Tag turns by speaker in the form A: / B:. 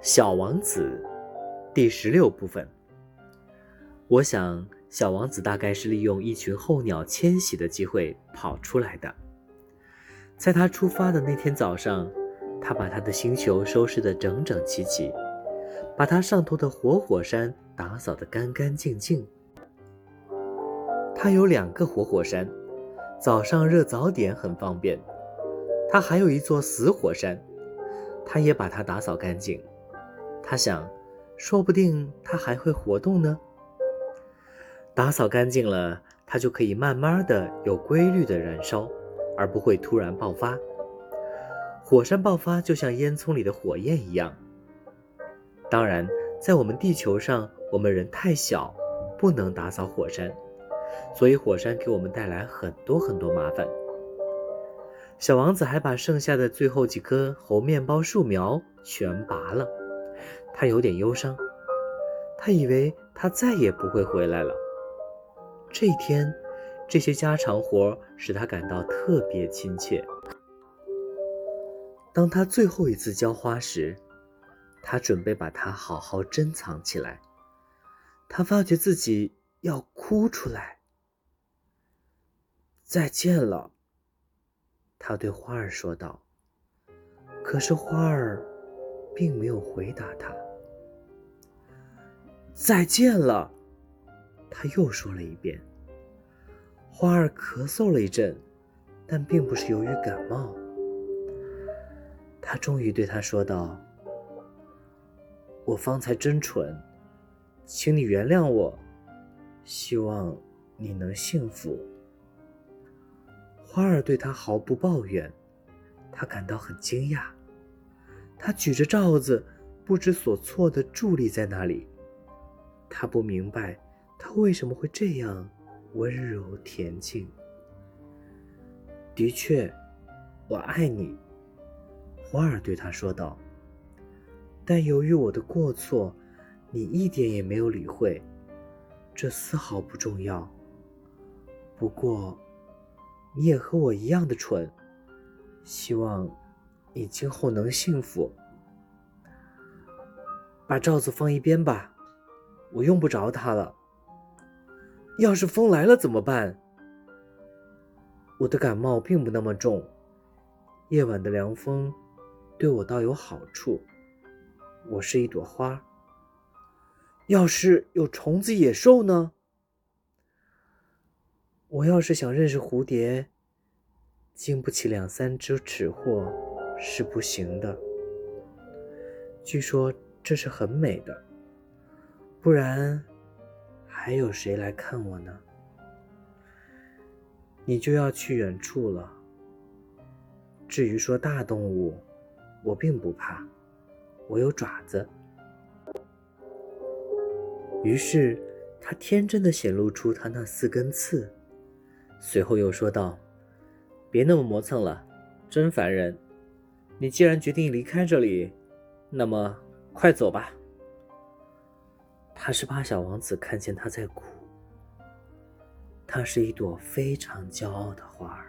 A: 小王子，第十六部分。我想，小王子大概是利用一群候鸟迁徙的机会跑出来的。在他出发的那天早上，他把他的星球收拾得整整齐齐，把他上头的活火山打扫得干干净净。他有两个活火山，早上热早点很方便。他还有一座死火山，他也把它打扫干净。他想，说不定它还会活动呢。打扫干净了，它就可以慢慢的、有规律的燃烧，而不会突然爆发。火山爆发就像烟囱里的火焰一样。当然，在我们地球上，我们人太小，不能打扫火山，所以火山给我们带来很多很多麻烦。小王子还把剩下的最后几棵猴面包树苗全拔了。他有点忧伤，他以为他再也不会回来了。这一天，这些家常活使他感到特别亲切。当他最后一次浇花时，他准备把它好好珍藏起来。他发觉自己要哭出来。再见了，他对花儿说道。可是花儿并没有回答他。再见了，他又说了一遍。花儿咳嗽了一阵，但并不是由于感冒。他终于对他说道：“我方才真蠢，请你原谅我。希望你能幸福。”花儿对他毫不抱怨，他感到很惊讶。他举着罩子，不知所措地伫立在那里。他不明白，他为什么会这样温柔恬静。的确，我爱你，花儿对他说道。但由于我的过错，你一点也没有理会，这丝毫不重要。不过，你也和我一样的蠢。希望你今后能幸福。把罩子放一边吧。我用不着它了。要是风来了怎么办？我的感冒并不那么重，夜晚的凉风对我倒有好处。我是一朵花。要是有虫子、野兽呢？我要是想认识蝴蝶，经不起两三只尺货是不行的。据说这是很美的。不然，还有谁来看我呢？你就要去远处了。至于说大动物，我并不怕，我有爪子。于是，他天真的显露出他那四根刺，随后又说道：“别那么磨蹭了，真烦人。你既然决定离开这里，那么快走吧。”他是怕小王子看见他在哭。他是一朵非常骄傲的花儿。